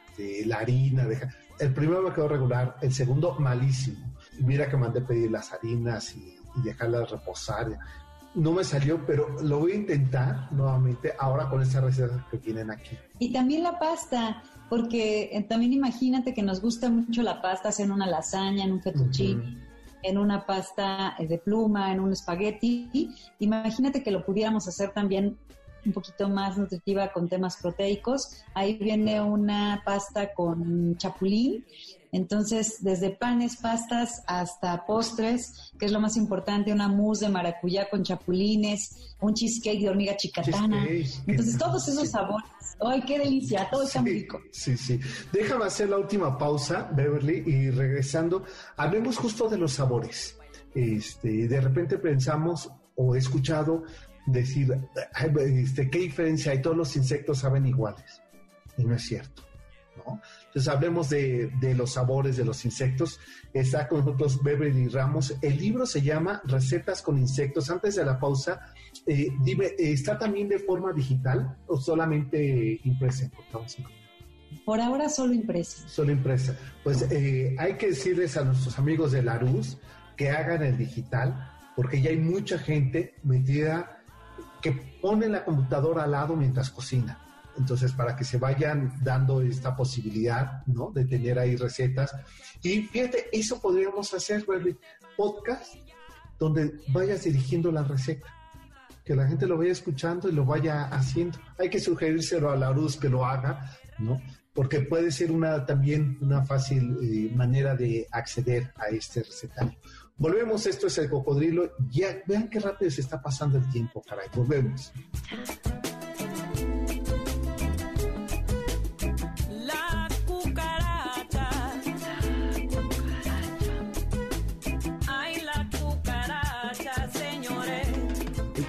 la harina. Dejar. El primero me quedó regular, el segundo malísimo. Mira que mandé pedir las harinas y, dejarlas reposar. No me salió, pero lo voy a intentar nuevamente ahora con estas recetas que vienen aquí. Y también la pasta, porque también imagínate que nos gusta mucho la pasta, hacer una lasaña, en un fettuccine en una pasta de pluma, en un espagueti. Imagínate que lo pudiéramos hacer también un poquito más nutritiva con temas proteicos. Ahí viene una pasta con chapulín. Entonces, desde panes, pastas hasta postres, que es lo más importante, una mousse de maracuyá con chapulines, un cheesecake de hormiga chicatana. Entonces, todos esos sabores ¡Ay, qué delicia! Todo está muy rico. Sí, sí. Déjame hacer la última pausa, Beverly, y regresando, hablemos justo de los sabores. Este, de repente pensamos o he escuchado decir, este, ¿qué diferencia hay? Todos los insectos saben iguales. Y no es cierto. ¿No? Entonces hablemos de, de, los sabores de los insectos. Está con nosotros Beverly Ramos. El libro se llama Recetas con insectos. Antes de la pausa, eh, dime, ¿está también de forma digital o solamente impresa? Por ahora solo impresa. Solo impresa. Pues eh, hay que decirles a nuestros amigos de Larus que hagan el digital, porque ya hay mucha gente metida que pone la computadora al lado mientras cocina. Entonces, para que se vayan dando esta posibilidad, ¿no? De tener ahí recetas. Y fíjate, eso podríamos hacer, podcast, donde vayas dirigiendo la receta que la gente lo vaya escuchando y lo vaya haciendo. Hay que sugerírselo a la luz que lo haga, ¿no? Porque puede ser una también una fácil eh, manera de acceder a este recetario. Volvemos, esto es el cocodrilo. Ya, vean qué rápido se está pasando el tiempo, caray. Volvemos.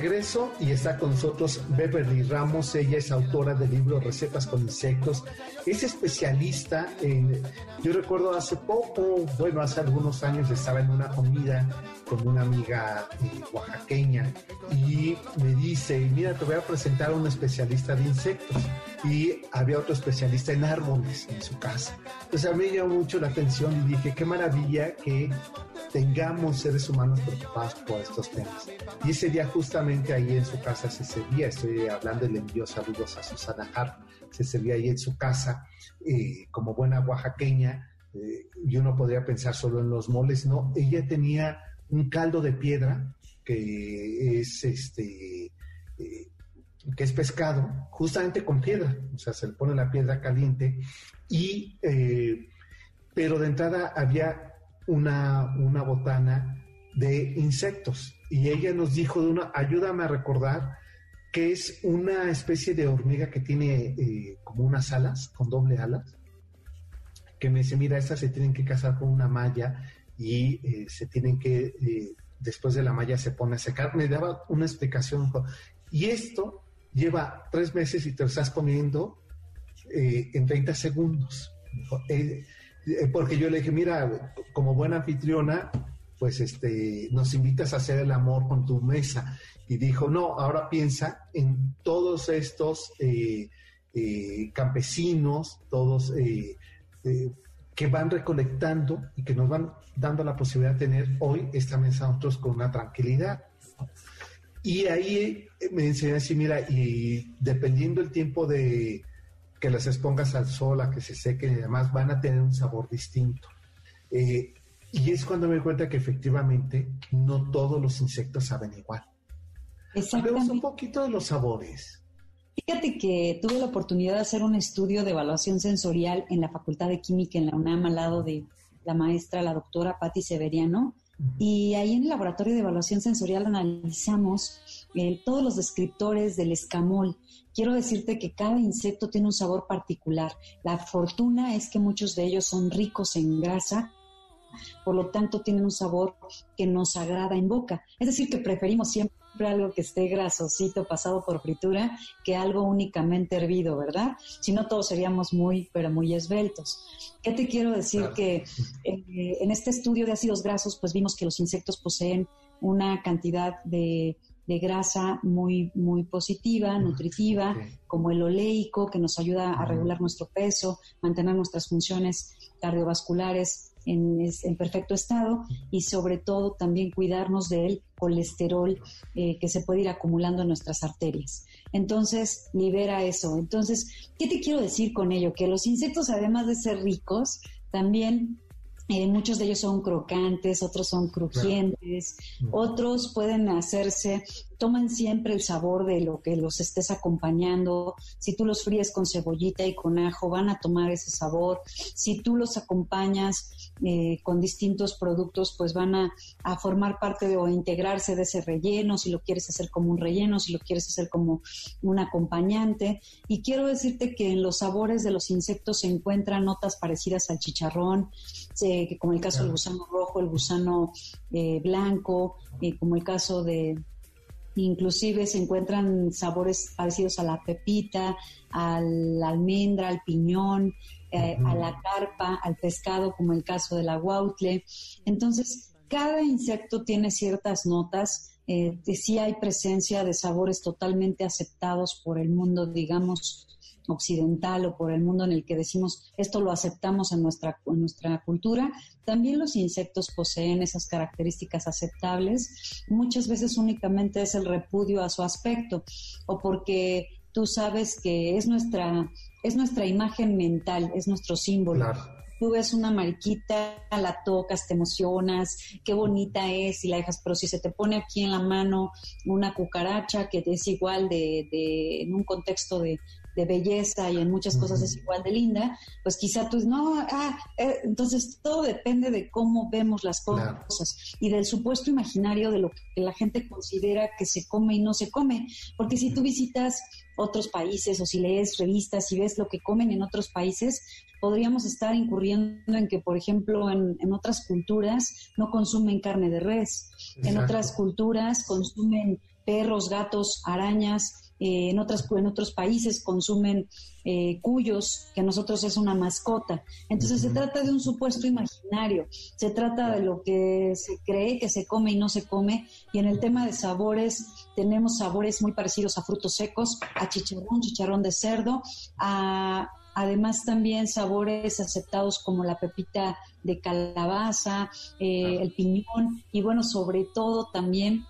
regreso y está con nosotros Beverly Ramos. Ella es autora del libro Recetas con Insectos. Es especialista en. Yo recuerdo hace poco, bueno, hace algunos años estaba en una comida con una amiga eh, oaxaqueña y me dice: Mira, te voy a presentar a un especialista de insectos. Y había otro especialista en árboles en su casa. Entonces a mí me llamó mucho la atención y dije: Qué maravilla que tengamos seres humanos preocupados por estos temas. Y ese día justamente ahí en su casa se servía, estoy hablando y le envío saludos a Susana Hart, se servía ahí en su casa eh, como buena oaxaqueña, eh, y uno podría pensar solo en los moles, no, ella tenía un caldo de piedra que es este... Eh, que es pescado, justamente con piedra, o sea, se le pone la piedra caliente y, pero de entrada había una, una botana de insectos y ella nos dijo de una, ayúdame a recordar que es una especie de hormiga que tiene eh, como unas alas, con doble alas, que me dice, mira, estas se tienen que casar con una malla y eh, se tienen que, eh, después de la malla se pone a secar. Me daba una explicación. Y esto lleva tres meses y te lo estás comiendo en 30 segundos. Eh, porque yo le dije, mira, como buena anfitriona, pues este, nos invitas a hacer el amor con tu mesa. Y dijo, no, ahora piensa en todos estos eh, eh, campesinos, todos que van recolectando y que nos van dando la posibilidad de tener hoy esta mesa nosotros con una tranquilidad. Y ahí me enseñó así, mira, y dependiendo el tiempo de, que las expongas al sol, a que se sequen y demás, van a tener un sabor distinto. Eh, y es cuando me doy cuenta que efectivamente no todos los insectos saben igual. Hablemos un poquito de los sabores. Fíjate que tuve la oportunidad de hacer un estudio de evaluación sensorial en la Facultad de Química en la UNAM al lado de la maestra, la doctora Patti Severiano, y ahí en el laboratorio de evaluación sensorial analizamos eh, todos los descriptores del escamol. Quiero decirte que cada insecto tiene un sabor particular. La fortuna es que muchos de ellos son ricos en grasa, por lo tanto tienen un sabor que nos agrada en boca. Es decir, que preferimos siempre algo que esté grasosito, pasado por fritura, que algo únicamente hervido, ¿verdad? Si no, todos seríamos muy, pero muy esbeltos. ¿Qué te quiero decir? Que eh, en este estudio de ácidos grasos, pues vimos que los insectos poseen una cantidad de, grasa muy, muy positiva, nutritiva, como el oleico, que nos ayuda a regular nuestro peso, mantener nuestras funciones cardiovasculares en, perfecto estado y sobre todo también cuidarnos del colesterol eh, que se puede ir acumulando en nuestras arterias. Entonces, libera eso. Entonces, ¿qué te quiero decir con ello? Que los insectos, además de ser ricos, también eh, muchos de ellos son crocantes, otros son crujientes, otros pueden hacerse toman siempre el sabor de lo que los estés acompañando. Si tú los fríes con cebollita y con ajo, van a tomar ese sabor. Si tú los acompañas eh, con distintos productos, pues van a, formar parte de, o integrarse de ese relleno, si lo quieres hacer como un relleno, si lo quieres hacer como un acompañante. Y quiero decirte que en los sabores de los insectos se encuentran notas parecidas al chicharrón, como el caso del gusano rojo, el gusano eh, blanco, eh, como el caso de Inclusive se encuentran sabores parecidos a la pepita, a la almendra, al piñón, eh, a la carpa, al pescado, como el caso de la guautle. Entonces, cada insecto tiene ciertas notas. Eh, sí hay presencia de sabores totalmente aceptados por el mundo, digamos, occidental o por el mundo en el que decimos esto lo aceptamos en nuestra, en nuestra cultura, también los insectos poseen esas características aceptables. Muchas veces únicamente es el repudio a su aspecto o porque tú sabes que es nuestra, es nuestra imagen mental, es nuestro símbolo. Tú ves una mariquita, la tocas, te emocionas, qué bonita es y la dejas, pero si se te pone aquí en la mano una cucaracha que es igual de, de en un contexto de, de belleza y en muchas cosas es igual de linda, pues quizá tú, no, ah, eh, entonces todo depende de cómo vemos las cosas y del supuesto imaginario de lo que la gente considera que se come y no se come, porque si tú visitas otros países o si lees revistas y ves lo que comen en otros países, podríamos estar incurriendo en que, por ejemplo, en, otras culturas no consumen carne de res, en otras culturas consumen perros, gatos, arañas, eh, en, otras, en otros países consumen eh, cuyos, que nosotros es una mascota. Entonces se trata de un supuesto imaginario, se trata de lo que se cree que se come y no se come. Y en el tema de sabores, tenemos sabores muy parecidos a frutos secos, a chicharrón, chicharrón de cerdo, a además también sabores aceptados como la pepita de calabaza, eh, el piñón y bueno, sobre todo también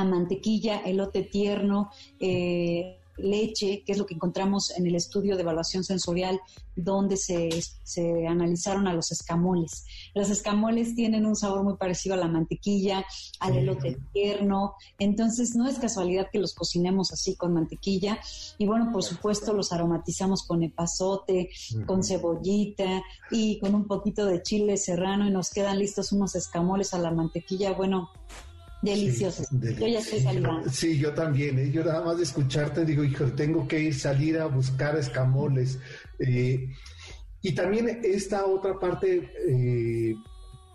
a mantequilla, elote tierno, eh, leche, que es lo que encontramos en el estudio de evaluación sensorial, donde se, se, analizaron a los escamoles. Los escamoles tienen un sabor muy parecido a la mantequilla, al elote tierno, entonces no es casualidad que los cocinemos así con mantequilla. Y bueno, por supuesto los aromatizamos con epazote, con cebollita y con un poquito de chile serrano y nos quedan listos unos escamoles a la mantequilla. Bueno, Delicioso. yo ya estoy salivando. Sí, yo también. ¿eh? Yo nada más de escucharte digo, hijo, tengo que ir salir a buscar escamoles. Eh, y también esta otra parte eh,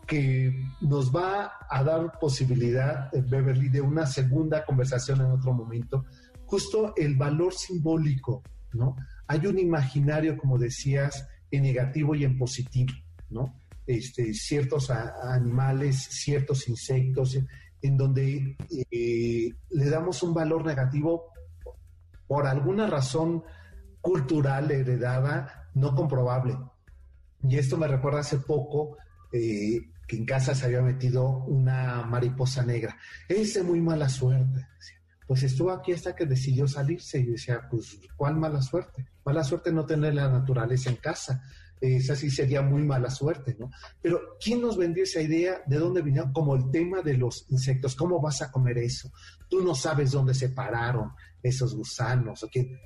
que nos va a dar posibilidad, Beverly, de una segunda conversación en otro momento, justo el valor simbólico, ¿no? Hay un imaginario, como decías, en negativo y en positivo, ¿no? Este, ciertos animales, ciertos insectos, en donde eh, le damos un valor negativo por alguna razón cultural heredada no comprobable. Y esto me recuerda hace poco eh, que en casa se había metido una mariposa negra. Ese muy mala suerte. Pues estuvo aquí hasta que decidió salirse y decía, pues, ¿cuál mala suerte? Mala suerte no tener la naturaleza en casa esa sí sería muy mala suerte, ¿no? Pero ¿quién nos vendió esa idea? ¿De dónde vino? Como el tema de los insectos, ¿cómo vas a comer eso? Tú no sabes dónde se pararon esos gusanos, ¿o qué?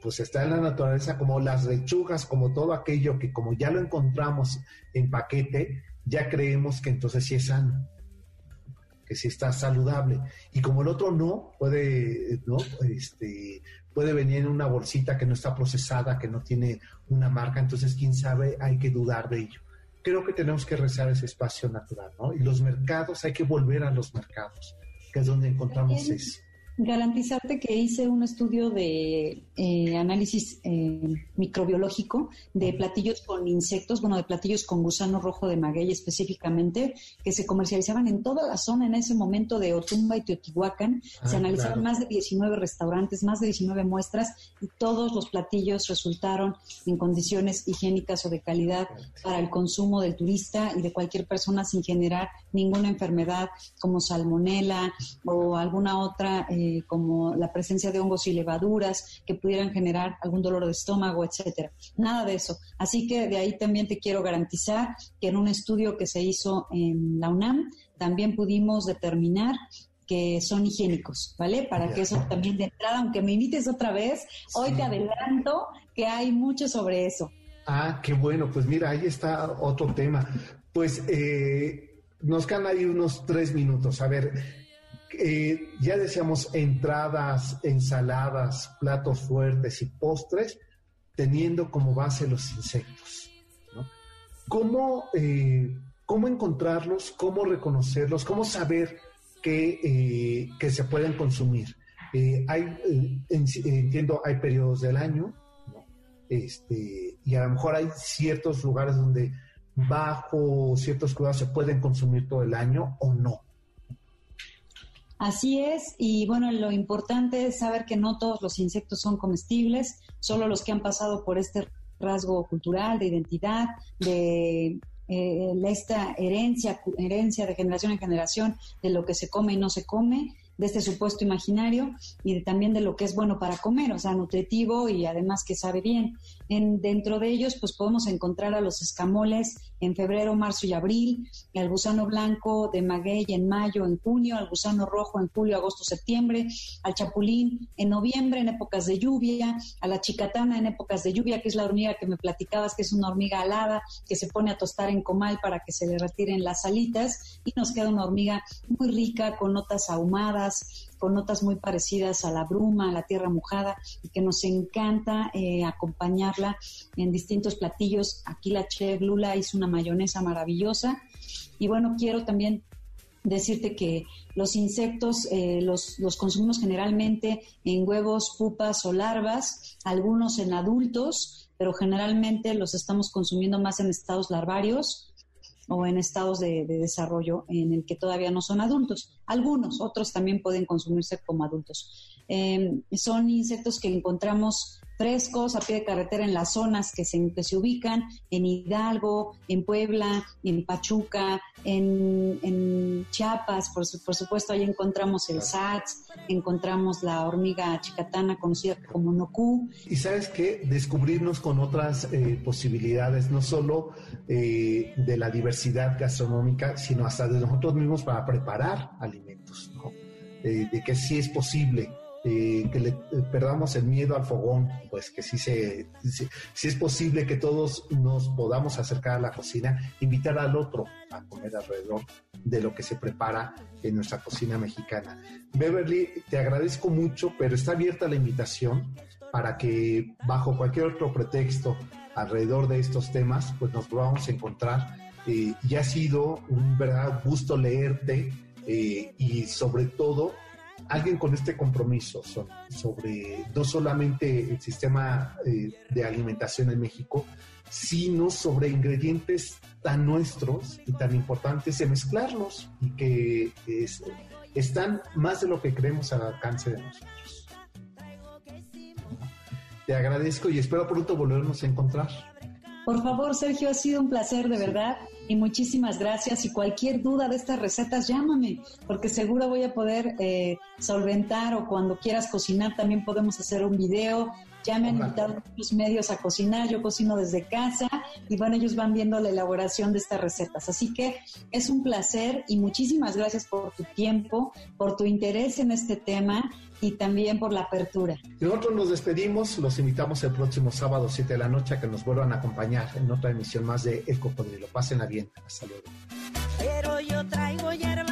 Pues está en la naturaleza como las lechugas, como todo aquello que como ya lo encontramos en paquete, ya creemos que entonces sí es sano, que sí está saludable. Y como el otro no, puede, ¿no? Este, puede venir en una bolsita que no está procesada, que no tiene una marca, entonces quién sabe, hay que dudar de ello. Creo que tenemos que rezar ese espacio natural, ¿no? Y los mercados, hay que volver a los mercados, que es donde encontramos eso garantizarte que hice un estudio de eh, análisis eh, microbiológico de platillos con insectos, bueno, de platillos con gusano rojo de maguey específicamente, que se comercializaban en toda la zona en ese momento de Otumba y Teotihuacán. Ah, se analizaron más de 19 restaurantes, más de 19 muestras y todos los platillos resultaron en condiciones higiénicas o de calidad para el consumo del turista y de cualquier persona sin generar ninguna enfermedad como salmonela o alguna otra. Eh, eh, como la presencia de hongos y levaduras que pudieran generar algún dolor de estómago, etcétera. Nada de eso. Así que de ahí también te quiero garantizar que en un estudio que se hizo en la UNAM también pudimos determinar que son higiénicos, ¿vale? Para que eso también de entrada, aunque me invites otra vez, hoy te adelanto que hay mucho sobre eso. Ah, qué bueno, pues mira, ahí está otro tema. Pues eh, nos quedan ahí unos tres minutos. A ver, eh, ya decíamos entradas, ensaladas, platos fuertes y postres, teniendo como base los insectos. ¿Cómo, eh, ¿Cómo, encontrarlos? ¿Cómo reconocerlos? ¿Cómo saber que, eh, se pueden consumir? hay, entiendo, hay periodos del año, este, y a lo mejor hay ciertos lugares donde bajo ciertos cuidados se pueden consumir todo el año o no. Así es, y bueno, lo importante es saber que no todos los insectos son comestibles, solo los que han pasado por este rasgo cultural, de identidad, de eh, esta herencia, herencia de generación en generación de lo que se come y no se come. de este supuesto imaginario y también de lo que es bueno para comer, o sea, nutritivo y además que sabe bien. En, dentro de ellos, pues podemos encontrar a los escamoles en febrero, marzo y abril, al gusano blanco de maguey en mayo, en junio, al gusano rojo en julio, agosto, septiembre, al chapulín en noviembre en épocas de lluvia, a la chicatana en épocas de lluvia, que es la hormiga que me platicabas, que es una hormiga alada que se pone a tostar en comal para que se le retiren las alitas y nos queda una hormiga muy rica con notas ahumadas, con notas muy parecidas a la bruma, a la tierra mojada, y que nos encanta eh, acompañarla en distintos platillos. Aquí la chef Lula hizo una mayonesa maravillosa. Y bueno, quiero también decirte que los insectos eh, los, los, consumimos generalmente en huevos, pupas o larvas, algunos en adultos, pero generalmente los estamos consumiendo más en estados larvarios o en estados de, desarrollo en el que todavía no son adultos. Algunos, otros también pueden consumirse como adultos. Em, son insectos que encontramos frescos a pie de carretera en las zonas que se, se ubican, en Hidalgo, en Puebla, en Pachuca, en, Chiapas, por, por, supuesto, ahí encontramos el SATS, encontramos la hormiga chicatana conocida como Noku. Y sabes qué, descubrirnos con otras eh, posibilidades, no solo eh, de la diversidad gastronómica, sino hasta de nosotros mismos para preparar alimentos, ¿no? Eh, de que sí es posible eh, que le eh, perdamos el miedo al fogón, pues que sí, se, si es posible que todos nos podamos acercar a la cocina, invitar al otro a comer alrededor de lo que se prepara en nuestra cocina mexicana. Beverly, te agradezco mucho, pero está abierta la invitación para que bajo cualquier otro pretexto alrededor de estos temas, pues nos podamos encontrar. Eh, y ha sido un verdadero gusto leerte y sobre todo alguien con este compromiso sobre no solamente el sistema eh, de alimentación en México, sino sobre ingredientes tan nuestros y tan importantes de mezclarlos y que están más de lo que creemos al alcance de nosotros. Te agradezco y espero pronto volvernos a encontrar. Por favor, Sergio, ha sido un placer de verdad y muchísimas gracias. Y cualquier duda de estas recetas, llámame, porque seguro voy a poder eh, solventar o cuando quieras cocinar también podemos hacer un video. Ya me han invitado muchos medios a cocinar, yo cocino desde casa y bueno, ellos van viendo la elaboración de estas recetas. Así que es un placer y muchísimas gracias por tu tiempo, por tu interés en este tema y también por la apertura. Nosotros nos despedimos, los invitamos el próximo sábado 7 de la noche a que nos vuelvan a acompañar en otra emisión más de El Cocodrilo. Pásenla bien, hasta luego. Pero yo traigo hierba